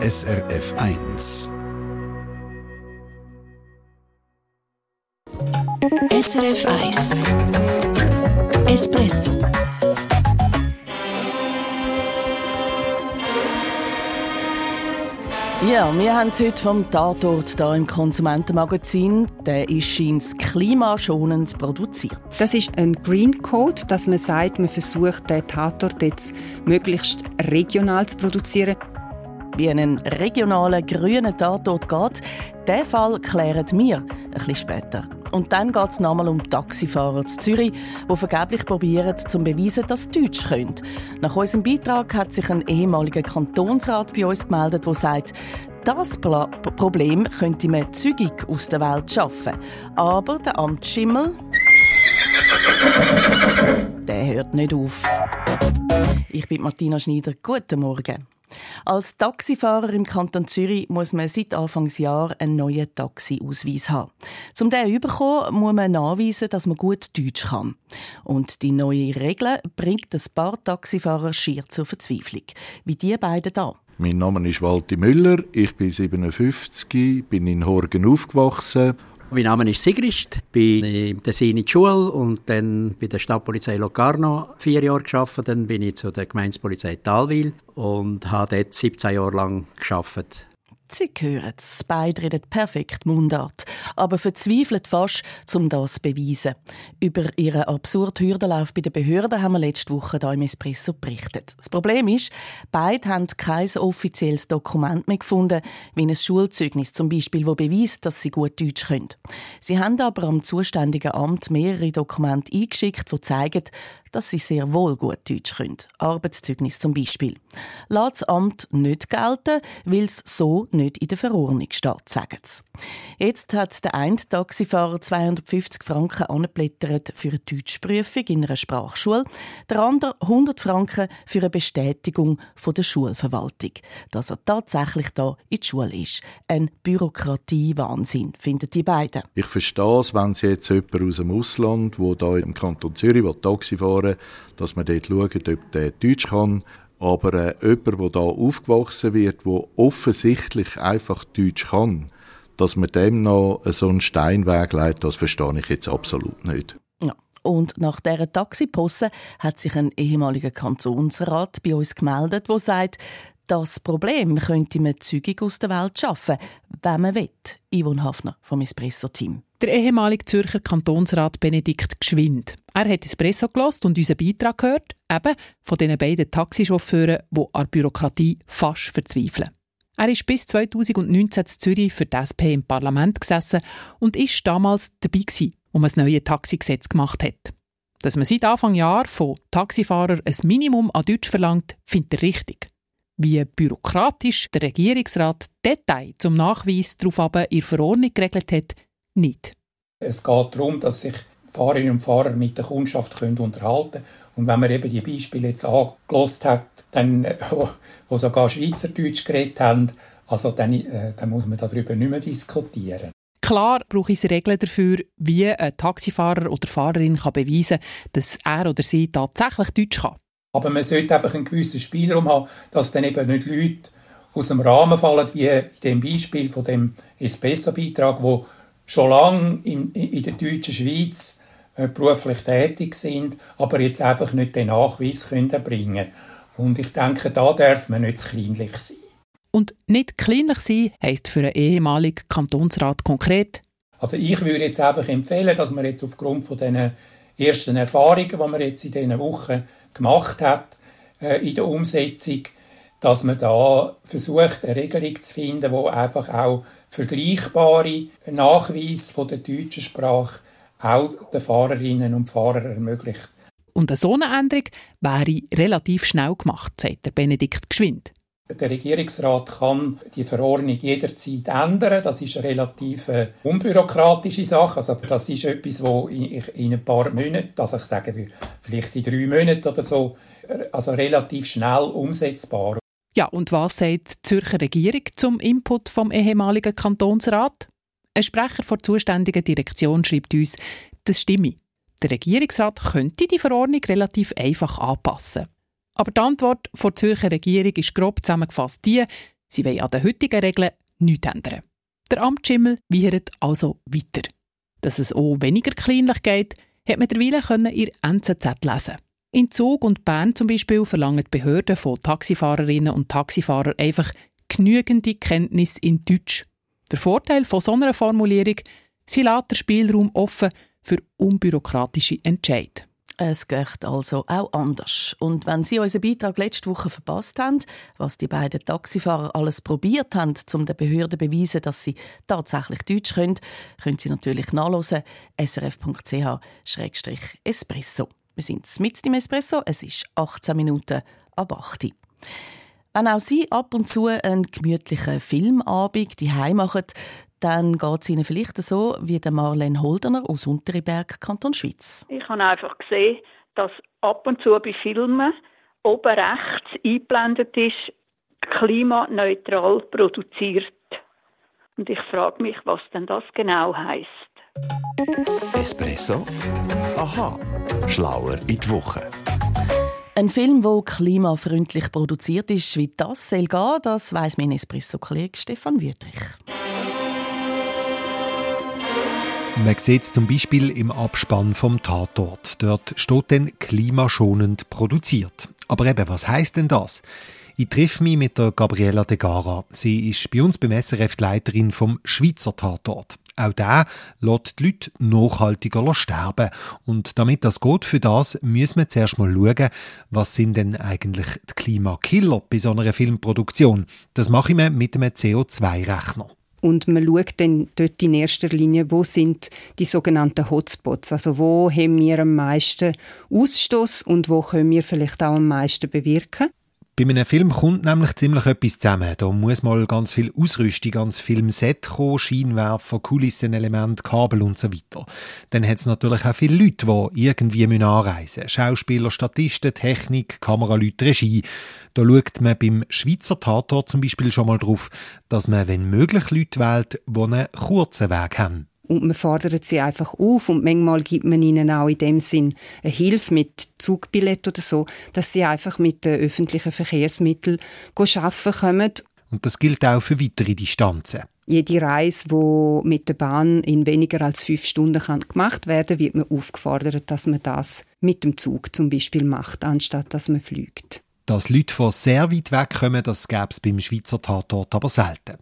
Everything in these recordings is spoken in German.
SRF 1. SRF 1 Espresso Ja, wir haben es heute vom Tatort hier im Konsumentenmagazin. Der ist scheint klimaschonend produziert. Das ist ein Green Code, dass man sagt, man versucht, den Tatort jetzt möglichst regional zu produzieren. Wie einen regionalen grünen Tatort geht, den Fall klären wir ein bisschen später. Und dann geht es nochmal um Taxifahrer zu Zürich, die vergeblich probieren, zu beweisen, dass sie Deutsch können. Nach unserem Beitrag hat sich ein ehemaliger Kantonsrat bei uns gemeldet, der sagt, das Problem könnte man zügig aus der Welt schaffen. Aber der Amtsschimmel, der hört nicht auf. Ich bin Martina Schneider. Guten Morgen. Als Taxifahrer im Kanton Zürich muss man seit Anfangsjahr einen neuen Taxiausweis haben. Zum den zu bekommen, muss man nachweisen, dass man gut Deutsch kann. Und die neue Regel bringt ein paar Taxifahrer schier zur Verzweiflung. Wie die beiden da. Mein Name ist Walti Müller, ich bin 57, bin in Horgen aufgewachsen mein Name ist Sigrist, bin im Tessin in der Schule und dann bei der Stadtpolizei Locarno vier Jahre gearbeitet. Dann bin ich zu der Gemeindepolizei Talwil und habe dort 17 Jahre lang gearbeitet. Sie hören es, beide reden perfekt Mundart, aber verzweifelt fast, um das zu beweisen. Über ihren absurden Hürdenlauf bei den Behörden haben wir letzte Woche hier im Espresso berichtet. Das Problem ist, beide haben kein offizielles Dokument mehr gefunden, wie ein Schulzeugnis zum Beispiel, wo beweist, dass sie gut Deutsch können. Sie haben aber am zuständigen Amt mehrere Dokumente eingeschickt, die zeigen, dass sie sehr wohl gut Deutsch können. Arbeitszeugnis zum Beispiel. Lässt das Amt nicht gelten, weil es so nicht in der Verordnung steht, sagen sie. Jetzt hat der eine Taxifahrer 250 Franken angeblättert für eine Deutschprüfung in einer Sprachschule, der andere 100 Franken für eine Bestätigung von der Schulverwaltung, dass er tatsächlich da in die Schule ist. Ein Bürokratie-Wahnsinn, finden die beiden. Ich verstehe es, wenn Sie jetzt jemand aus dem Ausland, wo da im Kanton Zürich Taxi fahren, dass man dort schaut, ob der Deutsch kann aber äh, jemand, der hier aufgewachsen wird, der offensichtlich einfach Deutsch kann, dass man dem noch so einen Steinweg leitet, das verstehe ich jetzt absolut nicht. Ja. Und nach dieser Taxiposse hat sich ein ehemaliger Kantonsrat bei uns gemeldet, der sagt, das Problem könnte man zügig aus der Welt schaffen, wenn man will. Yvonne Hafner vom Espresso-Team. Der ehemalige Zürcher Kantonsrat Benedikt Geschwind. Er hat Espresso gelost und unseren Beitrag gehört, eben von den beiden Taxichauffeuren, die an der Bürokratie fast verzweifeln. Er ist bis 2019 in Zürich für die SP im Parlament gesessen und ist damals dabei gewesen, um ein neues Taxigesetz gemacht hat. Dass man seit Anfang Jahr von Taxifahrern ein Minimum an Deutsch verlangt, findet er richtig. Wie bürokratisch der Regierungsrat Detail zum Nachweis darauf aber in Verordnung geregelt hat, nicht. Es geht darum, dass sich Fahrerinnen und Fahrer mit der Kundschaft können unterhalten können. Und wenn man eben die Beispiele jetzt angelost hat, dann, wo, wo sogar Schweizerdeutsch geredet haben, also dann, äh, dann muss man darüber nicht mehr diskutieren. Klar brauche es Regeln dafür, wie ein Taxifahrer oder Fahrerin kann beweisen kann, dass er oder sie tatsächlich Deutsch kann. Aber man sollte einfach einen gewissen Spielraum haben, dass dann eben nicht Leute aus dem Rahmen fallen, wie in dem Beispiel von dem Espresso-Beitrag, wo schon lange in, in der deutschen Schweiz äh, beruflich tätig sind, aber jetzt einfach nicht den Nachweis können bringen Und ich denke, da darf man nicht zu kleinlich sein. Und nicht kleinlich sein heisst für einen ehemaligen Kantonsrat konkret? Also ich würde jetzt einfach empfehlen, dass man jetzt aufgrund von diesen ersten Erfahrungen, die man jetzt in diesen Wochen gemacht hat, äh, in der Umsetzung, dass man da versucht, eine Regelung zu finden, wo einfach auch vergleichbare Nachweise von der deutschen Sprache auch den Fahrerinnen und Fahrern ermöglicht. Und eine so eine Änderung wäre relativ schnell gemacht, sagt der Benedikt Geschwind. Der Regierungsrat kann die Verordnung jederzeit ändern. Das ist eine relativ äh, unbürokratische Sache. Also das ist etwas, wo in, in ein paar Monaten, also ich sage vielleicht in drei Monaten oder so, also relativ schnell umsetzbar. Ja, und was sagt die Zürcher Regierung zum Input vom ehemaligen Kantonsrat? Ein Sprecher der zuständigen Direktion schreibt uns, das stimme. Der Regierungsrat könnte die Verordnung relativ einfach anpassen. Aber die Antwort der Zürcher Regierung ist grob zusammengefasst die, Sie wollen an den heutigen Regeln nichts ändern. Der Amtsschimmel wiehert also weiter. Dass es auch weniger kleinlich geht, hat man derweil in NZZ lesen. In Zug und Bern zum Beispiel verlangen die Behörden von Taxifahrerinnen und Taxifahrern einfach genügende Kenntnis in Deutsch. Der Vorteil von so einer Formulierung, sie lässt den Spielraum offen für unbürokratische Entscheidungen. Es geht also auch anders. Und wenn Sie unseren Beitrag letzte Woche verpasst haben, was die beiden Taxifahrer alles probiert haben, um den Behörden zu beweisen, dass sie tatsächlich Deutsch können, können Sie natürlich nachlesen srf.ch-espresso. Wir sind mit dem Espresso, es ist 18 Minuten ab 8 Wenn auch Sie ab und zu einen gemütlichen Filmabend die machen, dann geht es Ihnen vielleicht so wie der Marlene Holdener aus Unteriberg, Kanton Schweiz. Ich habe einfach gesehen, dass ab und zu bei Filmen oben rechts eingeblendet ist, klimaneutral produziert. Und ich frage mich, was denn das genau heißt. Espresso? Aha, schlauer in die Woche. Ein Film, der klimafreundlich produziert ist, wie das soll gehen, das weiss mein Espresso-Kollege Stefan Wüttrich. Man sieht es zum Beispiel im Abspann vom Tatort. Dort steht dann klimaschonend produziert. Aber eben, was heißt denn das? Ich treffe mich mit der Gabriela De Gara. Sie ist bei uns beim SRF Leiterin vom Schweizer Tatort. Auch der lässt die Leute nachhaltiger sterben. Und damit das geht, für das müssen wir zuerst mal schauen, was sind denn eigentlich die Klimakiller bei so einer Filmproduktion. Das mache ich mit einem CO2-Rechner. Und man schaut dann dort in erster Linie, wo sind die sogenannten Hotspots, also wo haben wir am meisten Ausstoß und wo können wir vielleicht auch am meisten bewirken. Bei einem Film kommt nämlich ziemlich etwas zusammen. Da muss mal ganz viel Ausrüstung ans Filmset kommen, Scheinwerfer, Kulissenelement, Kabel und so weiter. Dann hat es natürlich auch viele Leute, die irgendwie anreisen müssen. Schauspieler, Statisten, Technik, Kameraleute, Regie. Da schaut man beim Schweizer Tatort zum Beispiel schon mal drauf, dass man, wenn möglich, Leute wählt, die einen kurzen Weg haben und man fordert sie einfach auf und manchmal gibt man ihnen auch in dem Sinn eine Hilfe mit Zugbillett oder so, dass sie einfach mit den öffentlichen Verkehrsmitteln arbeiten können. Und das gilt auch für weitere Distanzen. Jede Reise, die mit der Bahn in weniger als fünf Stunden kann gemacht werden kann, wird man aufgefordert, dass man das mit dem Zug zum Beispiel macht, anstatt dass man fliegt. Dass Leute von sehr weit weg kommen, das gäbe es beim Schweizer Tatort aber selten.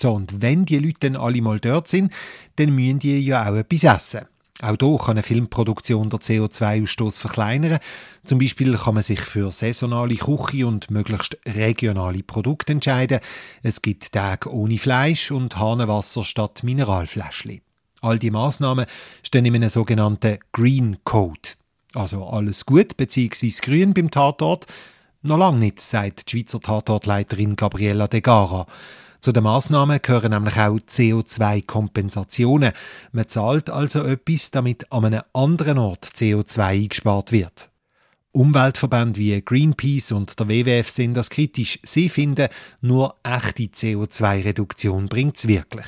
So, wenn die Leute dann alle mal dort sind, dann müssen die ja auch etwas essen. Auch hier kann eine Filmproduktion der CO2-Ausstoß verkleinern. Zum Beispiel kann man sich für saisonale Küche und möglichst regionale Produkte entscheiden. Es gibt Tage ohne Fleisch und Hahnenwasser statt Mineralfläschchen. All die Maßnahmen stehen in einem sogenannten Green Code. Also alles gut bzw. grün beim Tatort. Noch lange nicht, sagt die Schweizer Tatortleiterin Gabriella De Gara. Zu den Massnahmen gehören nämlich auch CO2-Kompensationen. Man zahlt also etwas, damit an einem anderen Ort CO2 eingespart wird. Umweltverbände wie Greenpeace und der WWF sind das kritisch. Sie finden, nur echte CO2-Reduktion bringt es wirklich.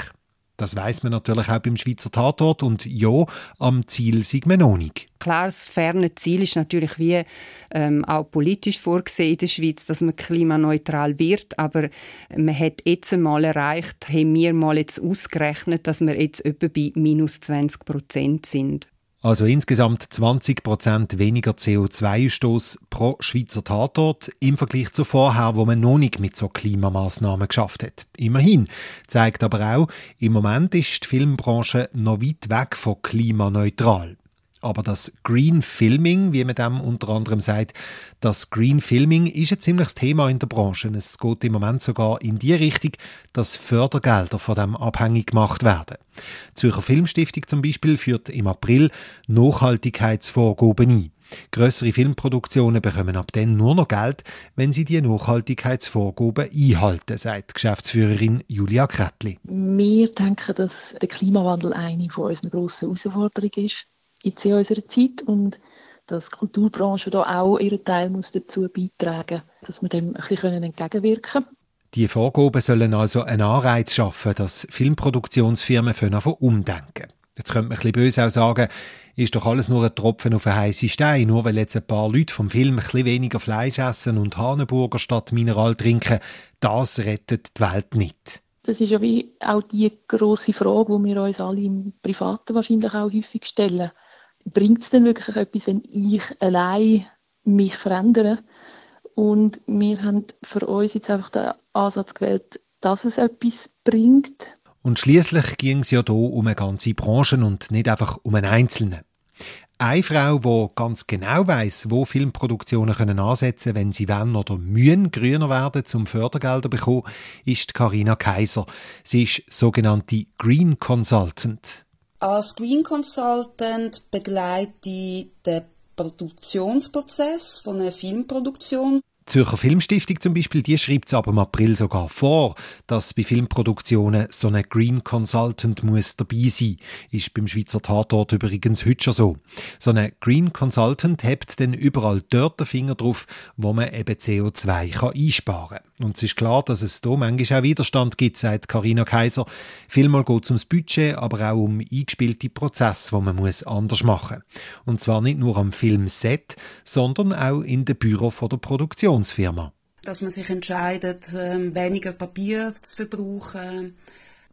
Das weiß man natürlich auch beim Schweizer Tatort und ja, am Ziel sind wir noch nicht. Klar, das ferne Ziel ist natürlich wie ähm, auch politisch vorgesehen in der Schweiz, dass man klimaneutral wird, aber man hat jetzt einmal erreicht, haben wir mal jetzt ausgerechnet, dass wir jetzt etwa bei minus 20 Prozent sind. Also insgesamt 20 Prozent weniger CO2-Ausstoß pro Schweizer Tatort im Vergleich zu vorher, wo man noch nicht mit so Klimamaßnahmen geschafft hat. Immerhin zeigt aber auch, im Moment ist die Filmbranche noch weit weg von klimaneutral. Aber das Green Filming, wie man dem unter anderem sagt, das Green Filming ist ein ziemliches Thema in der Branche. Es geht im Moment sogar in die Richtung, dass Fördergelder von dem abhängig gemacht werden. Die Zürcher Filmstiftung zum Beispiel führt im April Nachhaltigkeitsvorgaben ein. Grössere Filmproduktionen bekommen ab dann nur noch Geld, wenn sie die Nachhaltigkeitsvorgaben einhalten, sagt Geschäftsführerin Julia Kretli. Wir denken, dass der Klimawandel eine von unseren grossen Herausforderungen ist jetzt in unserer Zeit und dass die Kulturbranche da auch ihren Teil muss dazu beitragen muss, dass wir dem ein bisschen entgegenwirken können. Die Vorgaben sollen also einen Anreiz schaffen, dass Filmproduktionsfirmen von umdenken. Jetzt könnte man ein bisschen böse auch sagen, ist doch alles nur ein Tropfen auf einen heißen Stein, nur weil jetzt ein paar Leute vom Film ein bisschen weniger Fleisch essen und Haneburger statt Mineral trinken, das rettet die Welt nicht. Das ist ja wie auch die große Frage, die wir uns alle im Privaten wahrscheinlich auch häufig stellen. Bringt es denn wirklich etwas, wenn ich allein mich verändere? Und wir haben für uns jetzt einfach den Ansatz gewählt, dass es etwas bringt. Und schließlich ging es ja hier um eine ganze Branche und nicht einfach um einen Einzelnen. Eine Frau, die ganz genau weiß, wo Filmproduktionen können ansetzen wenn sie wollen oder mühen grüner werden, zum Fördergelder bekommen, ist Karina Kaiser. Sie ist sogenannte Green Consultant. Als Green Consultant begleite ich den Produktionsprozess von einer Filmproduktion. Zürcher Filmstiftung zum Beispiel, die schreibt es ab im April sogar vor, dass bei Filmproduktionen so ein Green Consultant muss dabei sein. Ist beim Schweizer Tatort übrigens heute schon so. So ein Green Consultant hebt dann überall dort den Finger drauf, wo man eben CO2 kann einsparen kann. Und es ist klar, dass es hier manchmal auch Widerstand gibt, sagt Karina Kaiser. Vielmal geht es ums Budget, aber auch um eingespielte Prozesse, die man muss anders machen muss. Und zwar nicht nur am Filmset, sondern auch in den Büro der Produktion. Produktionsfirma. Dass man sich entscheidet, ähm, weniger Papier zu verbrauchen,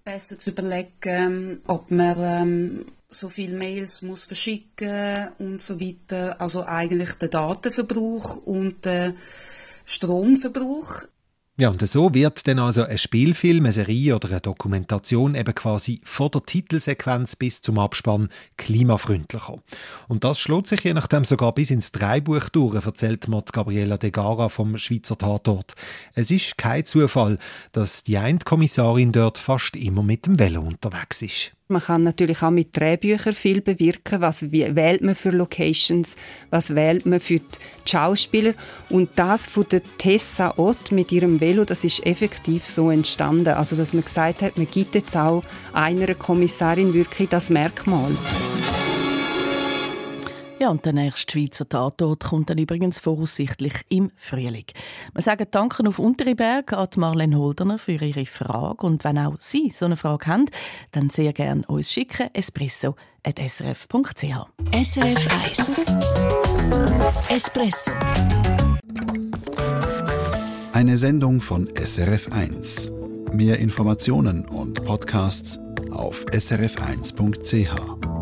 besser zu überlegen, ob man ähm, so viele Mails muss verschicken und so weiter. Also eigentlich der Datenverbrauch und der Stromverbrauch. Ja, und so wird dann also ein Spielfilm, eine Serie oder eine Dokumentation eben quasi von der Titelsequenz bis zum Abspann klimafreundlicher. Und das schlägt sich je nachdem sogar bis ins Dreibuch durch, erzählt Mott Gabriela De Gara vom Schweizer Tatort. Es ist kein Zufall, dass die Endkommissarin dort fast immer mit dem Velo unterwegs ist. Man kann natürlich auch mit Drehbüchern viel bewirken. Was wählt man für Locations? Was wählt man für die Schauspieler? Und das von der Tessa Ott mit ihrem Velo, das ist effektiv so entstanden. Also, dass man gesagt hat, man gibt jetzt auch einer Kommissarin wirklich das Merkmal. Ja, und der nächste Schweizer Tatort kommt dann übrigens voraussichtlich im Frühling. Wir sagen Danke auf Unteriberg an Marlene Holderner für ihre Frage. Und wenn auch Sie so eine Frage haben, dann sehr gerne uns schicken, espresso.srf.ch. SRF 1 Espresso Eine Sendung von SRF 1. Mehr Informationen und Podcasts auf srf1.ch.